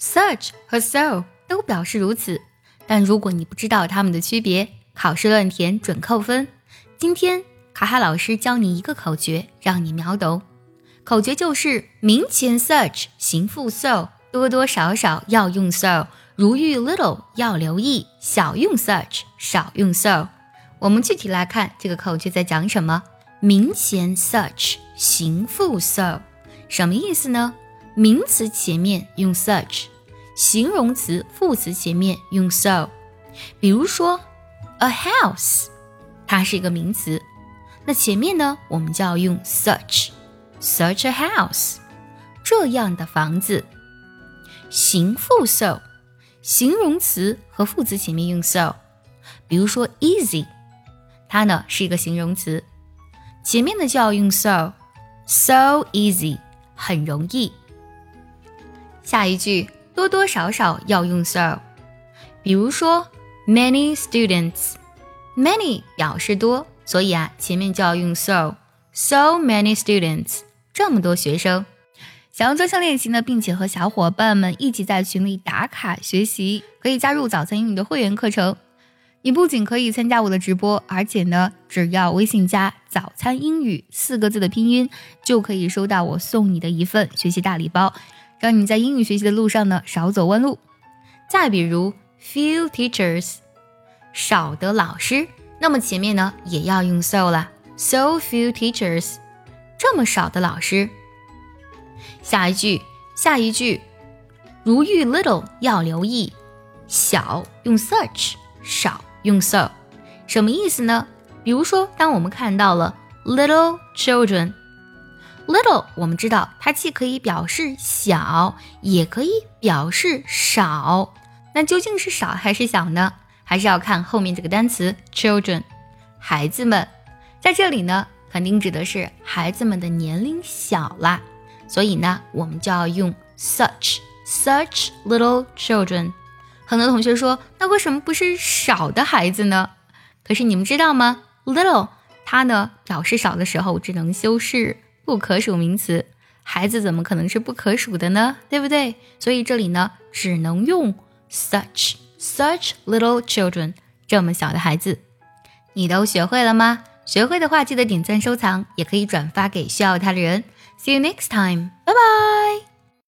such 和 so 都表示如此。但如果你不知道它们的区别，考试乱填准扣分。今天卡卡老师教你一个口诀，让你秒懂。口诀就是名前 such 形复 so，多多少少要用 so，如遇 little 要留意小用 such，少用 so。我们具体来看这个口诀在讲什么。名前 such 形复 so，什么意思呢？名词前面用 such，形容词副词前面用 so。比如说 a house，它是一个名词，那前面呢我们就要用 such。Such a house，这样的房子。形复 so，形容词和副词前面用 so。比如说 easy，它呢是一个形容词，前面呢就要用 so，so easy，很容易。下一句多多少少要用 so。比如说 many students，many 表示多，所以啊前面就要用 so。So many students，这么多学生，想要专项练习呢，并且和小伙伴们一起在群里打卡学习，可以加入早餐英语的会员课程。你不仅可以参加我的直播，而且呢，只要微信加“早餐英语”四个字的拼音，就可以收到我送你的一份学习大礼包，让你在英语学习的路上呢少走弯路。再比如，few teachers，少的老师，那么前面呢也要用 so 了。So few teachers，这么少的老师。下一句，下一句，如遇 little 要留意，小用 such，少用 so，什么意思呢？比如说，当我们看到了 little children Little，我们知道它既可以表示小，也可以表示少。那究竟是少还是小呢？还是要看后面这个单词 children，孩子们。在这里呢，肯定指的是孩子们的年龄小啦，所以呢，我们就要用 such such little children。很多同学说，那为什么不是少的孩子呢？可是你们知道吗？little 它呢表示少的时候只能修饰不可数名词，孩子怎么可能是不可数的呢？对不对？所以这里呢只能用 such such little children 这么小的孩子。你都学会了吗？学会的话，记得点赞收藏，也可以转发给需要它的人。See you next time，拜拜。